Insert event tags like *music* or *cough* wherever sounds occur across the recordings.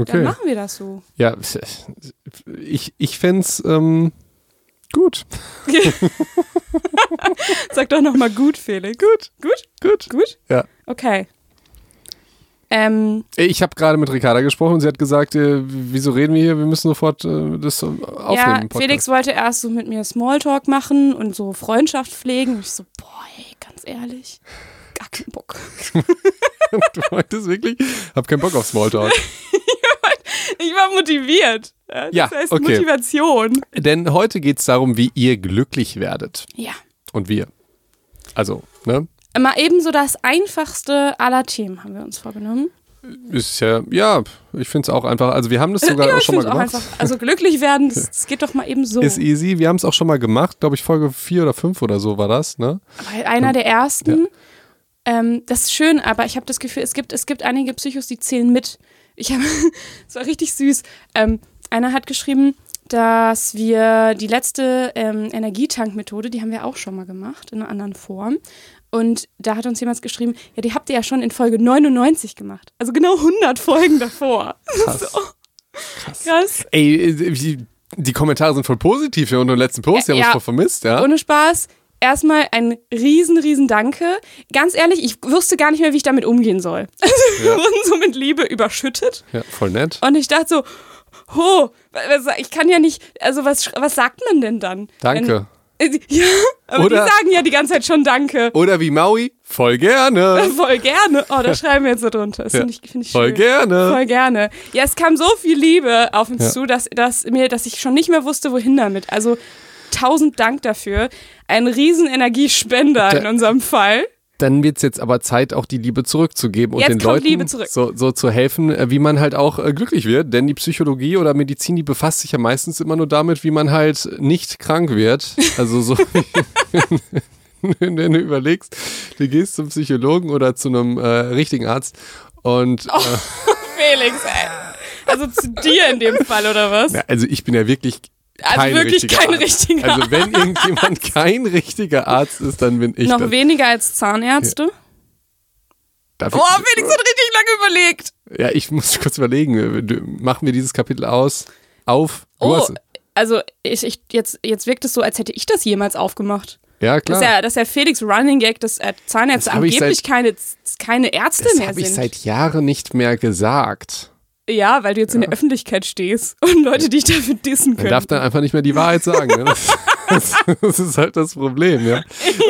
Okay. Dann machen wir das so. Ja, ich, ich fände es ähm, gut. *laughs* Sag doch nochmal gut, Felix. Gut. Gut? Gut. Gut? Ja. Okay. Ähm, Ich habe gerade mit Ricarda gesprochen und sie hat gesagt, äh, wieso reden wir hier? Wir müssen sofort äh, das aufnehmen. ja. Felix wollte erst so mit mir Smalltalk machen und so Freundschaft pflegen. Und ich so, boah, ey, ganz ehrlich, gar keinen Bock. *laughs* du meintest wirklich? Hab keinen Bock auf Smalltalk. *laughs* Ich war motiviert. Das Ja, heißt okay. Motivation. Denn heute geht es darum, wie ihr glücklich werdet. Ja. Und wir. Also, ne? Mal ebenso das einfachste aller Themen haben wir uns vorgenommen. Ist ja, ja, ich finde es auch einfach, also wir haben das sogar ja, auch schon mal finde auch gemacht. einfach, also glücklich werden, das, *laughs* das geht doch mal eben so. Ist easy. Wir haben es auch schon mal gemacht, glaube ich, Folge 4 oder 5 oder so war das, ne? Weil einer der ersten, ähm, das ist schön, aber ich habe das Gefühl, es gibt, es gibt einige Psychos, die zählen mit. Ich habe, *laughs* es war richtig süß. Ähm, einer hat geschrieben, dass wir die letzte ähm, Energietankmethode, die haben wir auch schon mal gemacht, in einer anderen Form. Und da hat uns jemand geschrieben, ja, die habt ihr ja schon in Folge 99 gemacht. Also genau 100 Folgen davor. *laughs* Krass. Krass. Krass. Ey, äh, die, Kommentare sind voll positiv ja, unter dem letzten Post, die haben uns ja. voll vermisst, ja? Ohne Spaß. Erstmal ein riesen, riesen Danke. Ganz ehrlich, ich wusste gar nicht mehr, wie ich damit umgehen soll. *laughs* Also wir Ja. wurden so mit Liebe überschüttet. ja, voll nett. Und ich dachte so, ho, ich kann ja nicht, also was, was sagt man denn dann? Danke. Wenn, äh, ja, aber Oder- die sagen ja die ganze Zeit schon Danke. Oder wie Maui, voll gerne. *laughs* Voll gerne. Oh, da schreiben wir jetzt so drunter. Das Ja. finde ich, find ich Voll schön. gerne. Voll gerne. Ja, es kam so viel Liebe auf uns Ja. zu, dass, dass, mir, dass ich schon nicht mehr wusste, wohin damit. Also tausend Dank dafür. Ein riesen Energiespender in unserem Fall. Dann wird es jetzt aber Zeit, auch die Liebe zurückzugeben und Jetzt den Leuten. So, so zu helfen, äh, wie man halt auch äh, glücklich wird. Denn die Psychologie oder Medizin, die befasst sich ja meistens immer nur damit, wie man halt nicht krank wird. Also so, *laughs* *laughs* wenn du überlegst, du gehst zum Psychologen oder zu einem äh, richtigen Arzt und Oh. äh, *laughs* Felix, ey. Also zu dir in dem Fall, oder was? ja, also ich bin ja wirklich Also kein wirklich richtiger kein Arzt. richtiger Also wenn irgendjemand *laughs* kein richtiger Arzt ist, dann bin ich Noch das. weniger als Zahnärzte. Darf Oh, hat richtig lange überlegt. Ja, ich muss kurz überlegen. Machen wir dieses Kapitel aus? Auf? Du Oh, also ich, ich, jetzt, jetzt wirkt es so, als hätte ich das jemals aufgemacht. ja, Das klar. ist ja, das ist ja Felix Running Gag, dass äh, Zahnärzte Das angeblich seit- keine, keine Ärzte das mehr habe ich sind. seit Jahren nicht mehr gesagt. Ja, weil du jetzt in der Öffentlichkeit stehst und Leute dich dafür dissen können. darf dann einfach nicht mehr die Wahrheit sagen. Ne? Das, *laughs* das, ist halt das Problem, ja.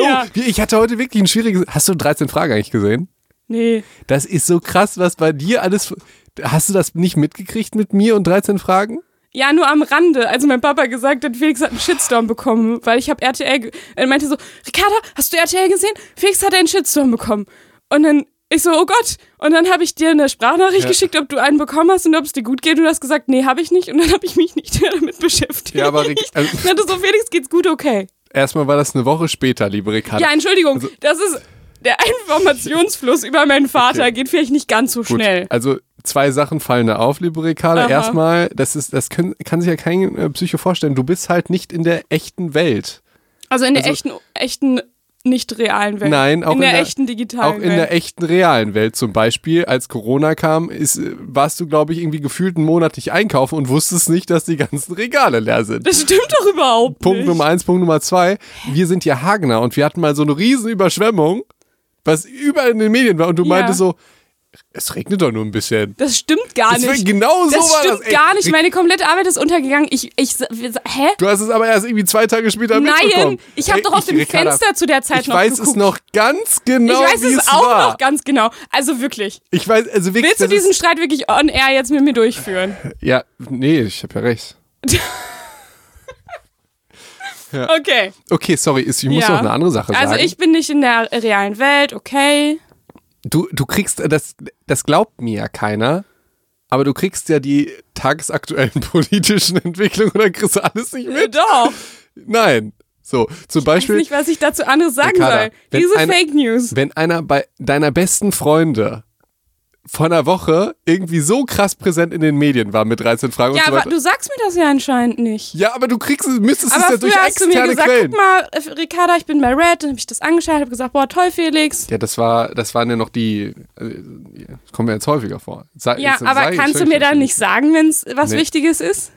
Ja. Oh, ich hatte heute wirklich ein schwieriges. Hast du 13 Fragen eigentlich gesehen? nee. Das ist so krass, was bei dir alles. Hast du das nicht mitgekriegt mit mir und 13 Fragen? Ja, nur am Rande. Also mein Papa gesagt hat, Felix hat einen Shitstorm bekommen, weil ich habe RTL, er meinte so, Ricarda, hast du RTL gesehen? Felix hat einen Shitstorm bekommen. Und dann ich so, oh Gott. Und dann habe ich dir eine Sprachnachricht Ja. geschickt, ob du einen bekommen hast und ob es dir gut geht. Und du hast gesagt, nee, habe ich nicht. Und dann habe ich mich nicht mehr damit beschäftigt. Ja, aber *laughs* Rick- also- ich meinte so, Felix, geht's gut, okay. Erstmal war das eine Woche später, liebe Ricarda. Ja, Entschuldigung, Also- das ist der Informationsfluss über meinen Vater Okay. geht vielleicht nicht ganz so Gut, schnell. Also zwei Sachen fallen da auf, liebe Ricarda. Erstmal, das ist, das können, kann sich ja kein äh, Psycho vorstellen. Du bist halt nicht in der echten Welt. Also in der also- echten, echten, nicht realen Welt. Nein, auch in der, in der- echten digitalen Auch in Welt. der echten realen Welt zum Beispiel, als Corona kam, ist, äh, warst du, glaube ich, irgendwie gefühlt einen Monat nicht einkaufen und wusstest nicht, dass die ganzen Regale leer sind. Das stimmt doch überhaupt Punkt nicht. Nummer eins, Punkt Nummer zwei. Wir sind ja Hagener und wir hatten mal so eine riesen Überschwemmung, was überall in den Medien war und du Ja. meintest so, es regnet doch nur ein bisschen. Das stimmt gar Das nicht. genau so das war stimmt das, ey. gar nicht. Meine komplette Arbeit ist untergegangen. Ich, ich, hä? Du hast es aber erst irgendwie zwei Tage später mitbekommen. Nein, ich habe doch auf dem Ricarda, Fenster zu der Zeit Ich noch weiß geguckt. es noch ganz genau, ich weiß es es auch war. noch ganz genau. Also wirklich. Ich weiß, also wirklich. Willst du diesen Streit wirklich on air jetzt mit mir durchführen? Ja, nee, ich habe ja recht. *laughs* Okay. Okay, sorry, ich muss Ja. noch eine andere Sache Also sagen. ich bin nicht in der realen Welt, okay. Du, du kriegst, das, das glaubt mir ja keiner, aber du kriegst ja die tagesaktuellen *laughs* politischen Entwicklungen oder kriegst du alles nicht Äh, mit? Doch. Nein. So, zum Ich weiß Beispiel, nicht, was ich dazu anderes sagen Ricarda, soll. Diese eine- Fake News. wenn einer bei deiner besten Freunde vor einer Woche irgendwie so krass präsent in den Medien war mit 13 Fragen Ja, und so aber weiter. du sagst mir das ja anscheinend nicht. ja, aber du kriegst es, müsstest aber es ja durch hast du mir externe gesagt, Quellen. guck mal, äh, Ricarda, ich bin bei Red, dann habe ich das angeschaut, habe gesagt, boah, toll, Felix. Ja, das war, das waren ja noch die, äh, das kommt mir jetzt häufiger vor. Sei, Ja, jetzt aber kannst du mir dann nicht sagen, wenn es was Nee. Wichtiges ist?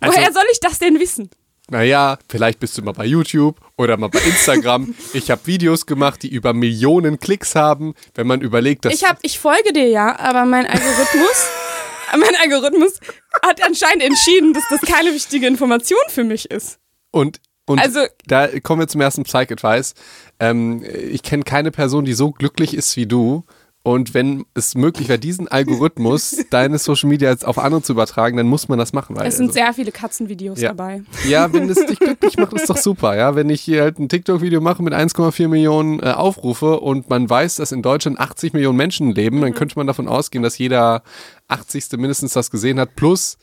Also- Woher soll ich das denn wissen? Naja, vielleicht bist du mal bei YouTube oder mal bei Instagram. *laughs* ich habe Videos gemacht, die über Millionen Klicks haben. Wenn man überlegt, dass Ich, hab, ich folge dir ja, aber mein Algorithmus, *laughs* mein Algorithmus hat anscheinend entschieden, dass das keine wichtige Information für mich ist. Und, und Also- da kommen wir zum ersten Psych-Advice. Ähm, ich kenne keine Person, die so glücklich ist wie du. Und wenn es möglich wäre, diesen Algorithmus, *laughs* deine Social Media jetzt auf andere zu übertragen, dann muss man das machen. Weil Es sind also, sehr viele Katzenvideos Ja. dabei. ja, wenn es dich glücklich macht, ist doch super. Ja, wenn ich hier halt ein TikTok-Video mache mit 1,4 Millionen äh, Aufrufe und man weiß, dass in Deutschland 80 Millionen Menschen leben, Mhm. dann könnte man davon ausgehen, dass jeder 80. mindestens das gesehen hat. Plus,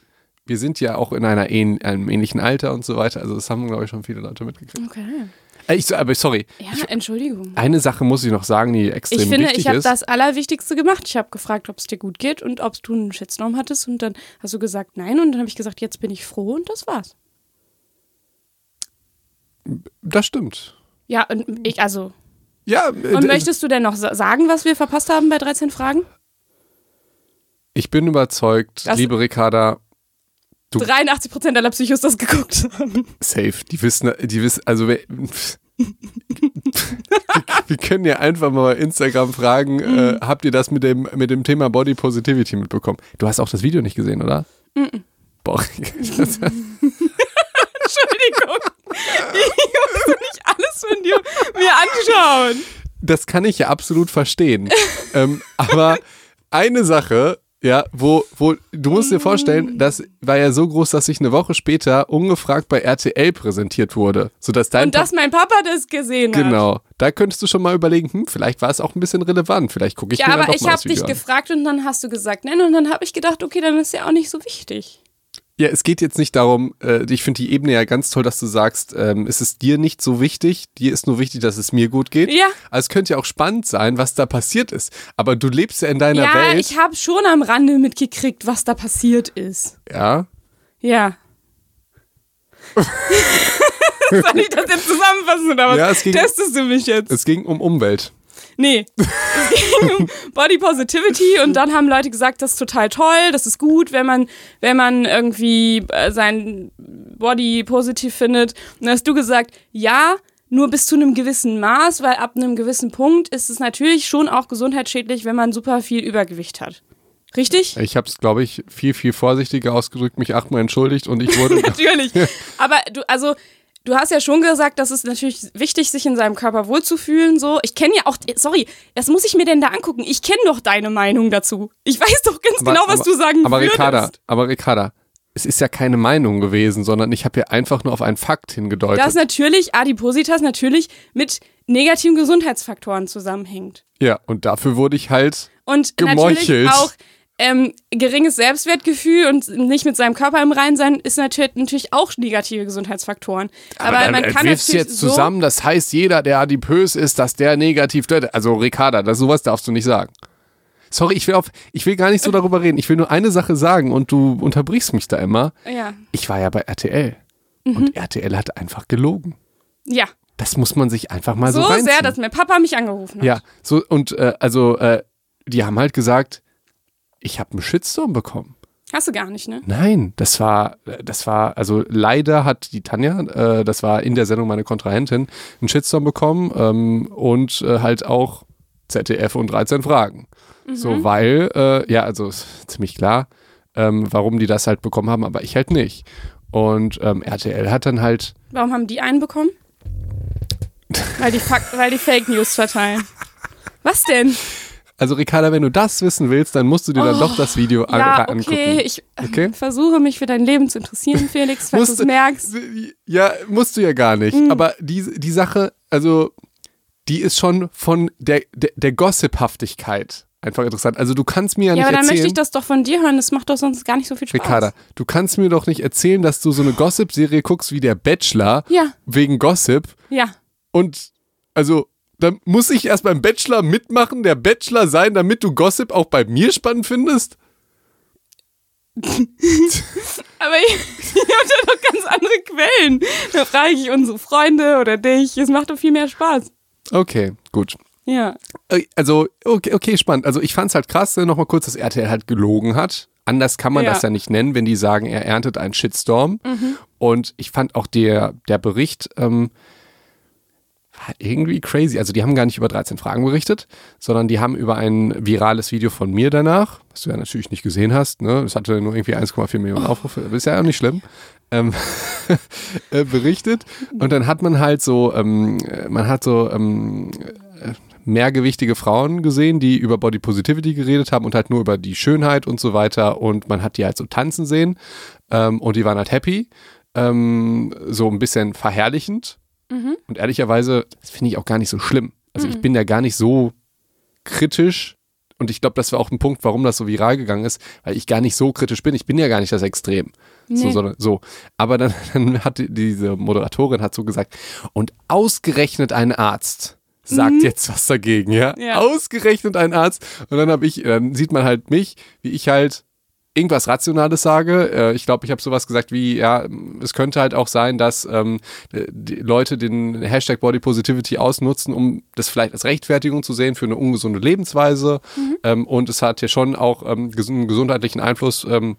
wir sind ja auch in einer ähn einem ähnlichen Alter und so weiter. Also das haben, glaube ich, schon viele Leute mitgekriegt. Okay. Äh, ich, aber sorry, Ja, Entschuldigung. eine Sache muss ich noch sagen, die extrem Ich finde, wichtig ich habe ist. das Allerwichtigste gemacht. Ich habe gefragt, ob es dir gut geht und ob du einen Shitstorm hattest. Und dann hast du gesagt, nein. Und dann habe ich gesagt, jetzt bin ich froh und das war's. das stimmt. Ja, und ich, also. Ja, äh, Und möchtest du denn noch sa- sagen, was wir verpasst haben bei 13 Fragen? ich bin überzeugt, Das- liebe Ricarda, Du- 83% aller Psychos das geguckt haben. Safe. Die wissen, die wissen, also wir, *laughs* wir können ja einfach mal bei Instagram fragen, Mhm. äh, habt ihr das mit dem, mit dem Thema Body Positivity mitbekommen? Du hast auch das Video nicht gesehen, oder? Mhm. Boah, *laughs* das, *laughs* Entschuldigung. Ich muss nicht alles von dir mir anschauen. das kann ich ja absolut verstehen. ähm, aber eine Sache, ja, wo, wo, du musst dir vorstellen, das war ja so groß, dass ich eine Woche später ungefragt bei RTL präsentiert wurde, sodass dein Und dass mein Papa das gesehen hat. Genau. Da könntest du schon mal überlegen, hm, vielleicht war es auch ein bisschen relevant. Vielleicht gucke ich Ja, mir dann aber ich habe dich an. gefragt und dann hast du gesagt, nein. Und dann habe ich gedacht, okay, dann ist ja auch nicht so wichtig. Ja, es geht jetzt nicht darum, äh, ich finde die Ebene ja ganz toll, dass du sagst, ähm, es ist dir nicht so wichtig, dir ist nur wichtig, dass es mir gut geht. Ja. Also es könnte ja auch spannend sein, was da passiert ist. Aber du lebst ja in deiner ja, Welt. ich habe schon am Rande mitgekriegt, was da passiert ist. ja. Ja. *laughs* *laughs* Soll ich das jetzt zusammenfassen oder was? Ja, es ging- Testest du mich jetzt? Es ging um Umwelt. Nee. Es ging um Body Positivity und dann haben Leute gesagt, das ist total toll, das ist gut, wenn man, wenn man irgendwie äh, sein Body positiv findet. Und dann hast du gesagt, ja, nur bis zu einem gewissen Maß, weil ab einem gewissen Punkt ist es natürlich schon auch gesundheitsschädlich, wenn man super viel Übergewicht hat. Richtig? Ich habe es, glaube ich, viel, viel vorsichtiger ausgedrückt, mich achtmal entschuldigt und ich wurde. *laughs* Natürlich. *laughs* Aber du, also, du hast ja schon gesagt, dass es natürlich wichtig, sich in seinem Körper wohlzufühlen. So, ich kenne ja auch, sorry, was muss ich mir denn da angucken? Ich kenne doch deine Meinung dazu. Ich weiß doch ganz genau, was du sagen aber würdest. Ricarda, aber Ricarda, es ist ja keine Meinung gewesen, sondern ich habe ja einfach nur auf einen Fakt hingedeutet. Dass natürlich Adipositas natürlich mit negativen Gesundheitsfaktoren zusammenhängt. ja, und dafür wurde ich halt Und Gemeuchelt. natürlich auch ähm, geringes Selbstwertgefühl und nicht mit seinem Körper im Rein sein ist natürlich, natürlich auch negative Gesundheitsfaktoren. Aber, dann man kann natürlich jetzt so, zusammen, das heißt, jeder, der adipös ist, dass der negativ dort. Also Ricarda, das sowas darfst du nicht sagen. Sorry, ich will auf, ich will gar nicht so *laughs* darüber reden. Ich will nur eine Sache sagen und du unterbrichst mich da immer. Ja, Ich war ja bei RTL Mhm. und RTL hat einfach gelogen. ja. Das muss man sich einfach mal so, so reinziehen. sehr, dass mein Papa mich angerufen hat. ja, so und äh, also äh, die haben halt gesagt, ich habe einen Shitstorm bekommen. Hast du gar nicht, ne? Nein, das war, das war, also leider hat die Tanja, äh, das war in der Sendung meine Kontrahentin, einen Shitstorm bekommen ähm, und äh, halt auch ZDF und 13 Fragen. So, weil, äh, ja, also ist ziemlich klar, ähm, warum die das halt bekommen haben, aber ich halt nicht. Und ähm, RTL hat dann halt, Warum haben die einen bekommen? weil, die Fak weil die Fake News verteilen. Was denn? Also Ricarda, wenn du das wissen willst, dann musst du dir dann doch das Video Oh, Ja, angucken. okay. Ich äh, Okay. versuche mich für dein Leben zu interessieren, Felix, falls du es merkst. Ja, musst du ja gar nicht. Mhm. Aber die, die Sache, also, die ist schon von der, der, der Gossip-Haftigkeit einfach interessant. Also, du kannst mir ja, Ja, nicht aber dann möchte erzählen. ich das doch von dir hören. Das macht doch sonst gar nicht so viel Spaß. Ricarda, du kannst mir doch nicht erzählen, dass du so eine Gossip-Serie guckst wie der Bachelor Ja, wegen Gossip ja. und also dann muss ich erst beim Bachelor mitmachen, der Bachelor sein, damit du Gossip auch bei mir spannend findest? *laughs* Aber ich, ich habe da doch ganz andere Quellen. Da frage ich unsere Freunde oder dich. Es macht doch viel mehr Spaß. Okay, gut. Ja. Äh, Also, okay, okay, spannend. Also ich fand's halt krass, äh, nochmal kurz, dass RTL halt gelogen hat. Anders kann man Ja. das ja nicht nennen, wenn die sagen, er erntet einen Shitstorm. Und ich fand auch der, der Bericht ähm, irgendwie crazy. Also die haben gar nicht über 13 Fragen berichtet, sondern die haben über ein virales Video von mir danach, was du ja natürlich nicht gesehen hast, ne? Das hatte nur irgendwie 1,4 Millionen Aufrufe, ist ja auch nicht schlimm. Ähm, *laughs* äh, berichtet und dann hat man halt so, ähm, äh, man hat so ähm, mehrgewichtige Frauen gesehen, die über Body Positivity geredet haben und halt nur über die Schönheit und so weiter. Und man hat die halt so tanzen sehen ähm, und die waren halt happy. Ähm, so ein bisschen verherrlichend. Und ehrlicherweise, das finde ich auch gar nicht so schlimm. Also ich bin ja gar nicht so kritisch. Und ich glaube, das war auch ein Punkt, warum das so viral gegangen ist, weil ich gar nicht so kritisch bin. Ich bin ja gar nicht das Extrem. So, Nee. sondern, so. Aber dann, *laughs* dann hat die- diese Moderatorin hat so gesagt, und ausgerechnet ein Arzt sagt jetzt was dagegen, ja? Ja. Ausgerechnet ein Arzt. Und dann habe ich, dann sieht man halt mich, wie ich halt irgendwas Rationales sage. Äh, ich glaube, ich habe sowas gesagt wie, ja, es könnte halt auch sein, dass ähm, die Leute den Hashtag Body Positivity ausnutzen, um das vielleicht als Rechtfertigung zu sehen für eine ungesunde Lebensweise. Ähm, und es hat ja schon auch ähm, einen gesundheitlichen Einfluss. Ähm,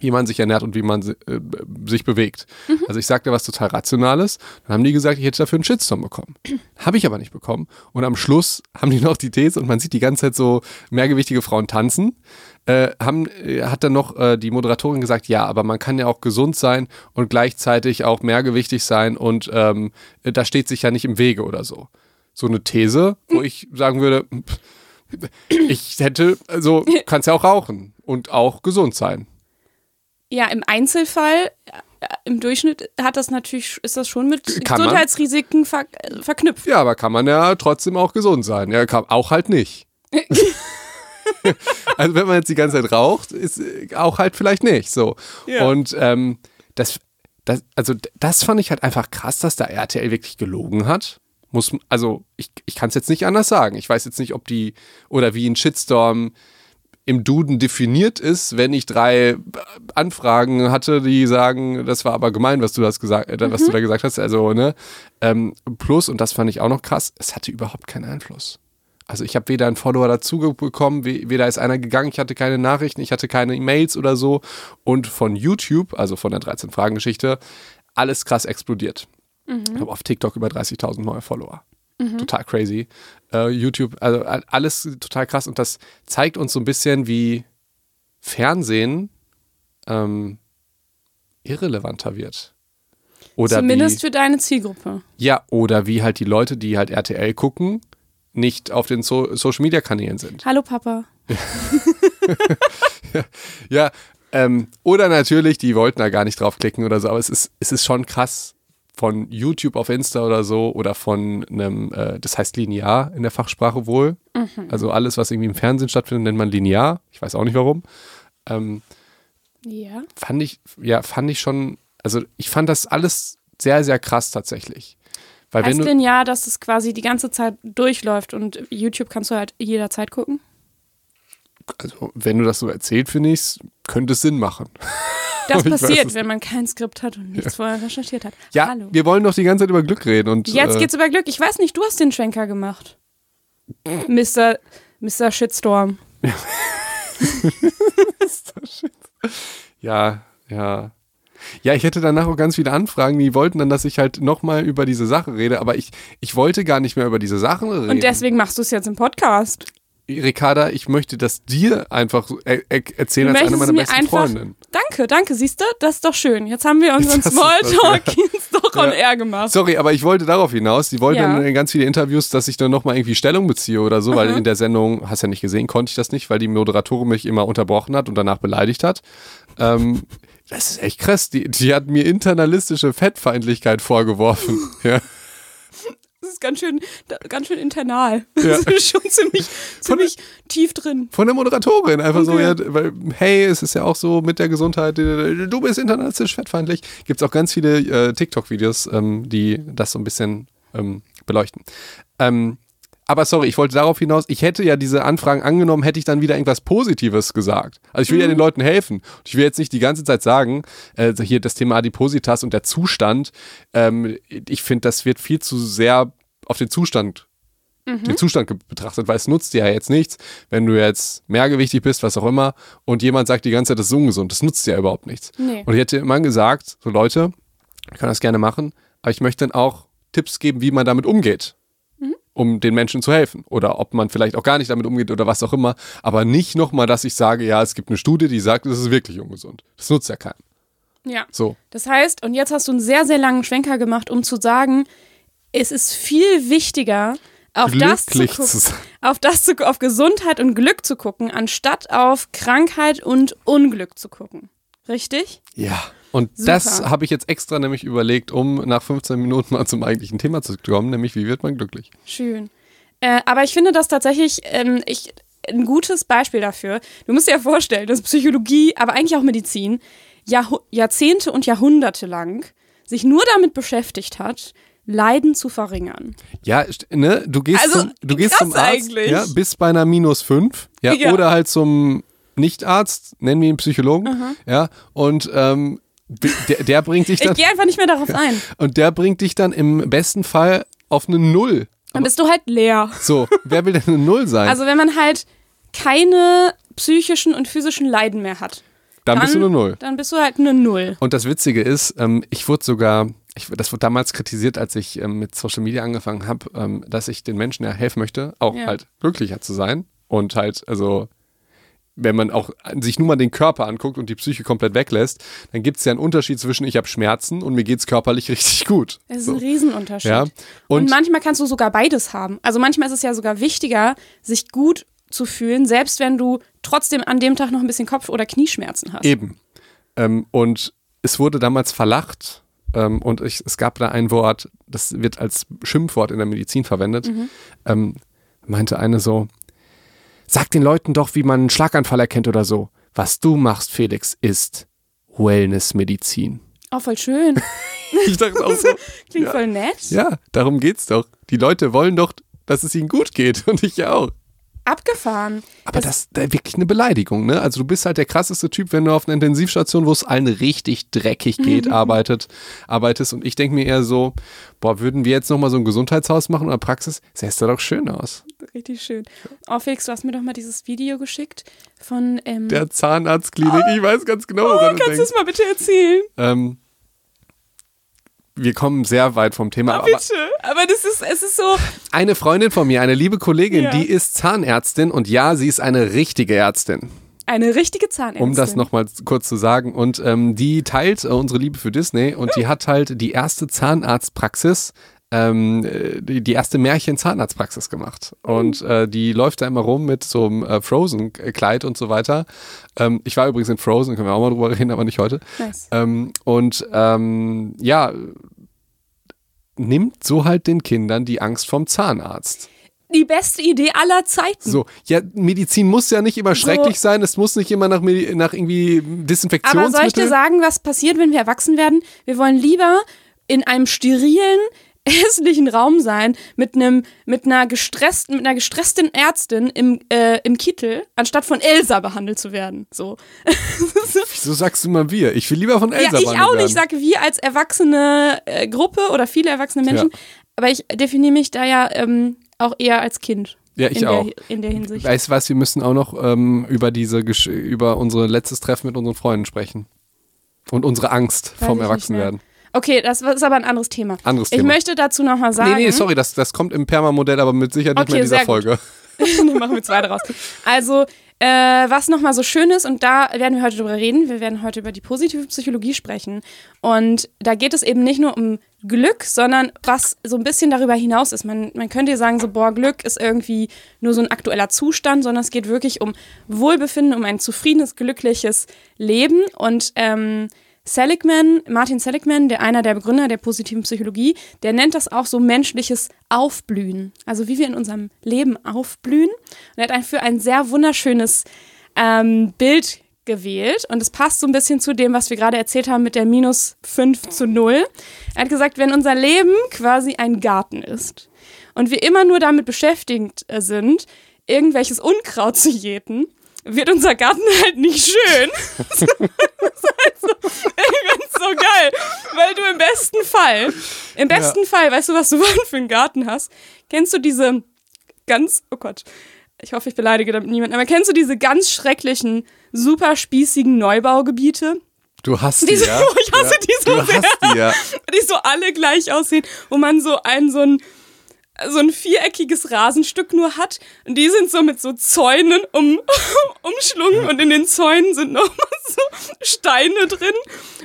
wie man sich ernährt und wie man äh, sich bewegt. Also ich sagte was total Rationales. Dann haben die gesagt, ich hätte dafür einen Shitstorm bekommen. *clears throat* Habe ich aber nicht bekommen. Und am Schluss haben die noch die These und man sieht die ganze Zeit so mehrgewichtige Frauen tanzen. Äh, haben, äh, hat dann noch äh, die Moderatorin gesagt, ja, aber man kann ja auch gesund sein und gleichzeitig auch mehrgewichtig sein und ähm, da steht sich ja nicht im Wege oder so. So eine These, wo ich sagen würde, ich hätte, also *laughs* kannst ja auch rauchen und auch gesund sein. Ja, im Einzelfall, äh, im Durchschnitt hat das natürlich, ist das schon mit Kann. Gesundheitsrisiken ver äh, verknüpft. Ja, aber kann man ja trotzdem auch gesund sein. Ja, kann, auch halt nicht. *laughs* *laughs* also wenn man jetzt die ganze Zeit raucht, ist äh, auch halt vielleicht nicht so. Ja. Und ähm, das, das, also das fand ich halt einfach krass, dass da RTL wirklich gelogen hat. Muss, also ich, ich kann es jetzt nicht anders sagen. Ich weiß jetzt nicht, ob die oder wie ein Shitstorm im Duden definiert ist, wenn ich drei Anfragen hatte, die sagen, das war aber gemein, was du das gesagt, äh, was du da gesagt hast. Also, ne? Ähm, plus, und das fand ich auch noch krass, es hatte überhaupt keinen Einfluss. Also ich habe weder einen Follower dazu bekommen, we- weder ist einer gegangen, ich hatte keine Nachrichten, ich hatte keine E-Mails oder so. Und von YouTube, also von der 13-Fragen-Geschichte, alles krass explodiert. Ich habe auf TikTok über 30.000 neue Follower. Total crazy. Äh, YouTube, also alles total krass. Und das zeigt uns so ein bisschen, wie Fernsehen ähm, irrelevanter wird. Oder Zumindest wie, für deine Zielgruppe. ja, oder wie halt die Leute, die halt RTL gucken, nicht auf den so Social Media Kanälen sind. Hallo Papa. *laughs* Ja, ähm, oder natürlich, die wollten da gar nicht draufklicken oder so, aber es ist, es ist schon krass von YouTube auf Insta oder so oder von einem, äh, das heißt linear in der Fachsprache wohl. Also alles, was irgendwie im Fernsehen stattfindet, nennt man linear. Ich weiß auch nicht warum. Ähm, Ja. fand ich, ja, fand ich schon, also ich fand das alles sehr, sehr krass tatsächlich. Weil Heißt denn ja, dass es quasi die ganze Zeit durchläuft und YouTube kannst du halt jederzeit gucken? also wenn du das so erzählt, finde ich, könnte es Sinn machen. Das *laughs* passiert, wenn man kein Skript hat und nichts vorher recherchiert hat. Ja, Hallo. wir wollen doch die ganze Zeit über Glück reden und Jetzt äh, geht's über Glück. Ich weiß nicht, du hast den Schwenker gemacht. Mr. Mr. Shitstorm. *laughs* *laughs* Ja, ja. Ja, ich hätte danach auch ganz viele Anfragen, die wollten dann, dass ich halt nochmal über diese Sache rede, aber ich, ich wollte gar nicht mehr über diese Sachen reden. Und deswegen machst du es jetzt im Podcast. Ricarda, ich möchte das dir einfach er, er, erzählen Du als eine meiner besten einfach- Freundinnen. Danke, danke, siehst du? Das ist doch schön. Jetzt haben wir unseren *laughs* Smalltalk jetzt *laughs* doch on Ja. air gemacht. Sorry, aber ich wollte darauf hinaus. Die wollten Ja. dann in ganz viele Interviews, dass ich dann nochmal irgendwie Stellung beziehe oder so, weil Aha. in der Sendung, hast ja nicht gesehen, konnte ich das nicht, weil die Moderatorin mich immer unterbrochen hat und danach beleidigt hat. Ähm, das ist echt krass. Die, die hat mir internalistische Fettfeindlichkeit vorgeworfen. *laughs* ja. Das ist ganz schön, ganz schön internal. Ja. *laughs* Das ist schon ziemlich, ziemlich tief drin. Von der Moderatorin. Einfach so, Okay. ja, weil, hey, es ist ja auch so mit der Gesundheit, du bist internalistisch fettfeindlich. Gibt es auch ganz viele äh, TikTok-Videos, ähm, die das so ein bisschen ähm, beleuchten. Ähm, Aber sorry, ich wollte darauf hinaus, ich hätte ja diese Anfragen angenommen, hätte ich dann wieder irgendwas Positives gesagt. Also ich will Mhm. ja den Leuten helfen. Und ich will jetzt nicht die ganze Zeit sagen, äh, hier das Thema Adipositas und der Zustand, ähm, ich finde, das wird viel zu sehr auf den Zustand Mhm. den Zustand betrachtet, weil es nutzt dir ja jetzt nichts, wenn du jetzt mehrgewichtig bist, was auch immer, und jemand sagt die ganze Zeit, das ist ungesund. Das nutzt dir ja überhaupt nichts. Nee. Und ich hätte immer gesagt, so Leute, ich kann das gerne machen, aber ich möchte dann auch Tipps geben, wie man damit umgeht, um den Menschen zu helfen. Oder ob man vielleicht auch gar nicht damit umgeht oder was auch immer. Aber nicht nochmal, dass ich sage, ja, es gibt eine Studie, die sagt, es ist wirklich ungesund. Das nutzt ja keinen. Ja. So. Das heißt, und jetzt hast du einen sehr, sehr langen Schwenker gemacht, um zu sagen, es ist viel wichtiger, auf das gucken, *laughs* auf das zu, auf Gesundheit und Glück zu gucken, anstatt auf Krankheit und Unglück zu gucken. Richtig? Ja. Und Super. das habe ich jetzt extra nämlich überlegt, um nach 15 Minuten mal zum eigentlichen Thema zu kommen, nämlich wie wird man glücklich? Schön. Äh, aber ich finde das tatsächlich ähm, ich, ein gutes Beispiel dafür. Du musst dir ja vorstellen, dass Psychologie, aber eigentlich auch Medizin, Jahrh Jahrzehnte und Jahrhunderte lang sich nur damit beschäftigt hat, Leiden zu verringern. Ja, ne, du gehst Also, zum, du gehst zum Arzt, eigentlich. ja, bist bei einer minus 5, ja, Ja. oder halt zum Nichtarzt, nennen wir ihn Psychologen, ja, und ähm, der, der bringt dich Ich dann gehe einfach nicht mehr darauf ein. *laughs* und der bringt dich dann im besten Fall auf eine Null. Dann bist du halt leer. So, wer will denn eine Null sein? Also wenn man halt keine psychischen und physischen Leiden mehr hat, dann bist du eine Null. Dann bist du halt eine Null. Und das Witzige ist, ähm, ich wurde sogar, ich, das wurde damals kritisiert, als ich ähm, mit Social Media angefangen habe, ähm, dass ich den Menschen ja helfen möchte, auch Ja. halt glücklicher zu sein. Und halt, also, wenn man auch sich nur mal den Körper anguckt und die Psyche komplett weglässt, dann gibt es ja einen Unterschied zwischen ich habe Schmerzen und mir geht's körperlich *laughs* richtig gut. Das ist So. ein Riesenunterschied. Ja. Und, Und, manchmal kannst du sogar beides haben. Also manchmal ist es ja sogar wichtiger, sich gut zu fühlen, selbst wenn du trotzdem an dem Tag noch ein bisschen Kopf- oder Knieschmerzen hast. Eben. Ähm, und es wurde damals verlacht ähm, und ich, es gab da ein Wort, das wird als Schimpfwort in der Medizin verwendet. Ähm, meinte eine so, sag den Leuten doch, wie man einen Schlaganfall erkennt oder so. Was du machst, Felix, ist Wellnessmedizin. Oh, voll schön. *laughs* Ich dachte auch so, *laughs* Klingt Ja. voll nett. ja, darum geht's doch. Die Leute wollen doch, dass es ihnen gut geht *laughs* und ich auch. Abgefahren. Aber das, das ist wirklich eine Beleidigung, ne? Also du bist halt der krasseste Typ, wenn du auf einer Intensivstation, wo es allen richtig dreckig geht, arbeitet, arbeitest. Und ich denke mir eher so, boah, würden wir jetzt nochmal so ein Gesundheitshaus machen oder Praxis? Sähe da doch schön aus. Richtig schön. Oh, Felix, du hast mir doch mal dieses Video geschickt von. Ähm, Der Zahnarztklinik, ich weiß ganz genau, woran du kannst du es mal bitte erzählen? Ähm, wir kommen sehr weit vom Thema. Oh, aber bitte. Aber das ist, es ist so. eine Freundin von mir, eine liebe Kollegin, Ja. die ist Zahnärztin und ja, sie ist eine richtige Ärztin. Eine richtige Zahnärztin. Um das nochmal kurz zu sagen. Und ähm, die teilt äh, unsere Liebe für Disney und die hat halt die erste Zahnarztpraxis, ähm, äh, die, erste Märchen-Zahnarztpraxis gemacht. Und äh, die läuft da immer rum mit so einem äh, Frozen-Kleid und so weiter. Ähm, ich war übrigens in Frozen, können wir auch mal drüber reden, aber nicht heute. Nice. Ähm, und ähm, ja, nimmt so halt den Kindern die Angst vom Zahnarzt. Die beste Idee aller Zeiten. So, ja, Medizin muss ja nicht immer schrecklich sein, es muss nicht immer nach, Medi- nach irgendwie Aber soll ich Desinfektionsmittel. dir sagen, was passiert, wenn wir erwachsen werden? Wir wollen lieber in einem sterilen, hässlichen Raum sein mit einem mit einer gestressten mit einer gestressten Ärztin im äh, im Kittel anstatt von Elsa behandelt zu werden so *laughs* Wieso sagst du mal wir? Ich will lieber von Elsa ja ich behandelt auch nicht werden. sage wir als erwachsene äh, Gruppe oder viele erwachsene Menschen Ja. aber ich definiere mich da ja ähm, auch eher als Kind Ja, ich in auch. der, in der Hinsicht Weißt du was, wir müssen auch noch ähm, über diese Gesch über unser letztes Treffen mit unseren Freunden sprechen. Und unsere Angst Weiß vom ich Erwachsenwerden. Okay das ist aber ein anderes Thema Anderes ich Thema. möchte dazu noch mal sagen Nee, nee, sorry, das, das kommt im Perma-Modell, aber mit Sicherheit nicht Okay, mehr in dieser. Folge. *laughs* Dann machen wir zwei daraus. Also, äh, was nochmal so schön ist, und da werden wir heute drüber reden, wir werden heute über die positive Psychologie sprechen. Und da geht es eben nicht nur um Glück, sondern was so ein bisschen darüber hinaus ist. Man, man könnte ja sagen, so, boah, Glück ist irgendwie nur so ein aktueller Zustand, sondern es geht wirklich um Wohlbefinden, um ein zufriedenes, glückliches Leben. Und ähm, Seligman, Martin Seligman, der einer der Begründer der positiven Psychologie, der nennt das auch so menschliches Aufblühen. Also wie wir in unserem Leben aufblühen. Und er hat dafür ein sehr wunderschönes ähm, Bild gewählt und es passt so ein bisschen zu dem, was wir gerade erzählt haben mit der minus 5 zu 0. Er hat gesagt, wenn unser Leben quasi ein Garten ist und wir immer nur damit beschäftigt sind, irgendwelches Unkraut zu jäten, wird unser Garten *laughs* halt nicht schön. *laughs* *laughs* das ist halt so, ich so geil, weil du im besten Fall, im besten ja. Fall, weißt du, was du für einen Garten hast? Kennst du diese ganz, oh Gott, ich hoffe, ich beleidige damit niemanden, aber kennst du diese ganz schrecklichen, super spießigen Neubaugebiete? Du hast die, die ja? Ich hasse ja. die so du sehr. Hast die, ja. Die so alle gleich aussehen, wo man so ein, so ein, so ein viereckiges Rasenstück nur hat. Und die sind so mit so Zäunen um, *laughs* umschlungen und in den Zäunen sind noch so Steine drin.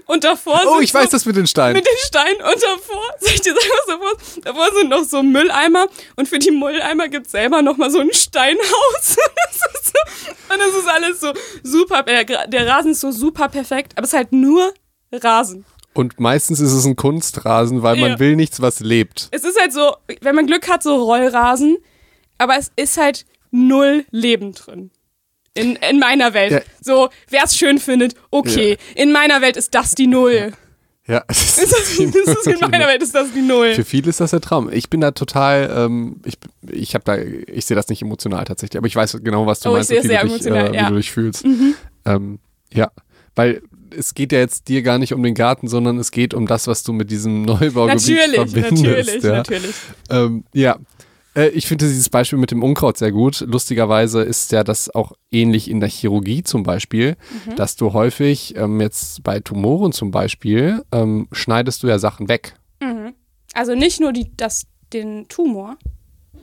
Und davor Oh, ich so, weiß das mit den Steinen. Mit den Steinen und davor, *laughs* soll ich dir sagen, was davor, davor sind noch so Mülleimer und für die Mülleimer gibt es selber nochmal so ein Steinhaus. *laughs* das so, und das ist alles so super, der, der Rasen ist so super perfekt, aber es ist halt nur Rasen. Und meistens ist es ein Kunstrasen, weil man Ja. will nichts, was lebt. Es ist halt so, wenn man Glück hat, so Rollrasen, aber es ist halt null Leben drin. In, in meiner Welt. Ja. So, wer es schön findet, okay. In meiner Welt ist das die Null. Ja, es *laughs* Ist das, ist das in meiner Welt ist das die Null. Für viele ist das der Traum. Ich bin da total, ähm, ich, ich habe da, ich sehe das nicht emotional tatsächlich, aber ich weiß genau, was du Oh, ich meinst, und wie, es sehr du dich, emotional, äh, wie ja. Mhm. du dich fühlst. Ähm, ja, weil es geht ja jetzt dir gar nicht um den Garten, sondern es geht um das, was du mit diesem Neubaugebiet Natürlich, verbindest. natürlich, ja. natürlich. Ähm, ja. Äh, Ich finde dieses Beispiel mit dem Unkraut sehr gut. Lustigerweise ist ja das auch ähnlich in der Chirurgie zum Beispiel, Mhm. dass du häufig ähm, jetzt bei Tumoren zum Beispiel ähm, schneidest du ja Sachen weg. Also nicht nur die, das, den Tumor.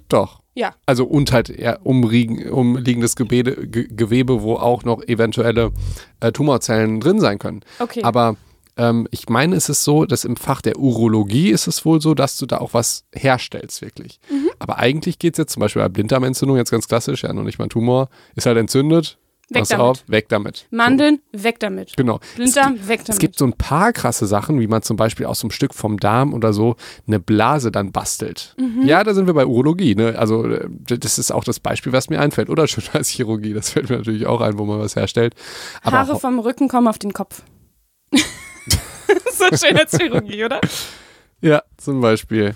Doch. Ja. Also und halt ja, umliegen, umliegendes Gebede, Ge Gewebe, wo auch noch eventuelle äh, Tumorzellen drin sein können. Okay. Aber ähm, ich meine, es ist so, dass im Fach der Urologie ist es wohl so, dass du da auch was herstellst, wirklich. Mhm. Aber eigentlich geht es jetzt zum Beispiel bei Blinddarmentzündung, jetzt ganz klassisch, ja, noch nicht mal ein Tumor, ist halt entzündet. Weg pass damit. auf, weg damit. Mandeln, weg damit. So, genau. Blinddarm, es, weg damit. Es gibt so ein paar krasse Sachen, wie man zum Beispiel aus so einem Stück vom Darm oder so eine Blase dann bastelt. Mhm. Ja, da sind wir bei Urologie. Ne? Also äh, das ist auch das Beispiel, was mir einfällt. Oder *laughs* Schönheitschirurgie, das fällt mir natürlich auch ein, wo man was herstellt. Aber Haare auch- vom Rücken kommen auf den Kopf. *laughs* so Schönheitschirurgie, oder? *laughs* Ja, zum Beispiel.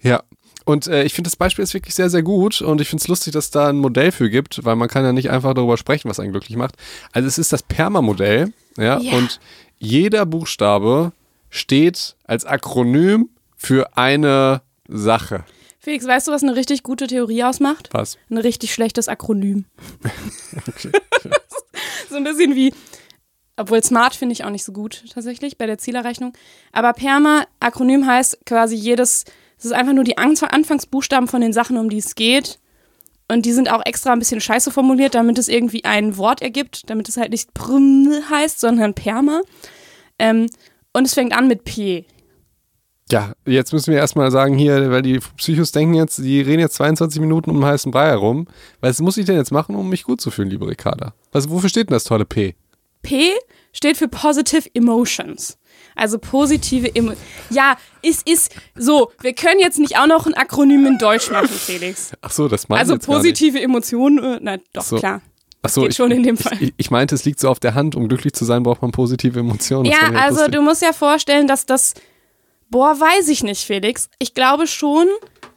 Ja. Und äh, ich finde, das Beispiel ist wirklich sehr, sehr gut und ich finde es lustig, dass es da ein Modell für gibt, weil man kann ja nicht einfach darüber sprechen, was einen glücklich macht. Also es ist das Perma-Modell, ja, Ja. und jeder Buchstabe steht als Akronym für eine Sache. Felix, weißt du, was eine richtig gute Theorie ausmacht? Was? Ein richtig schlechtes Akronym. *laughs* *laughs* so ein bisschen wie, obwohl Smart finde ich auch nicht so gut tatsächlich bei der Zielerrechnung. Aber Perma, Akronym heißt quasi jedes, es ist einfach nur die Anf Anfangsbuchstaben von den Sachen, um die es geht. Und die sind auch extra ein bisschen scheiße formuliert, damit es irgendwie ein Wort ergibt, damit es halt nicht Prm heißt, sondern Perma. Ähm, und es fängt an mit P. Ja, jetzt müssen wir erstmal sagen hier, weil die Psychos denken jetzt, die reden jetzt 22 Minuten um den heißen Brei herum. Was muss ich denn jetzt machen, um mich gut zu fühlen, liebe Ricarda? Was, wofür steht denn das tolle P? P steht für Positive Emotions. Also positive Emo Ja, es ist so, wir können jetzt nicht auch noch ein Akronym in Deutsch machen, Felix. Ach so, das Also jetzt gar nicht. positive Emotionen, äh, na doch, So. klar. Ach so, geht ich, schon in dem Fall. Ich, ich meinte, es liegt so auf der Hand, um glücklich zu sein, braucht man positive Emotionen. Ja, jetzt also lustig. du musst ja vorstellen, dass das, boah, weiß ich nicht, Felix. Ich glaube schon,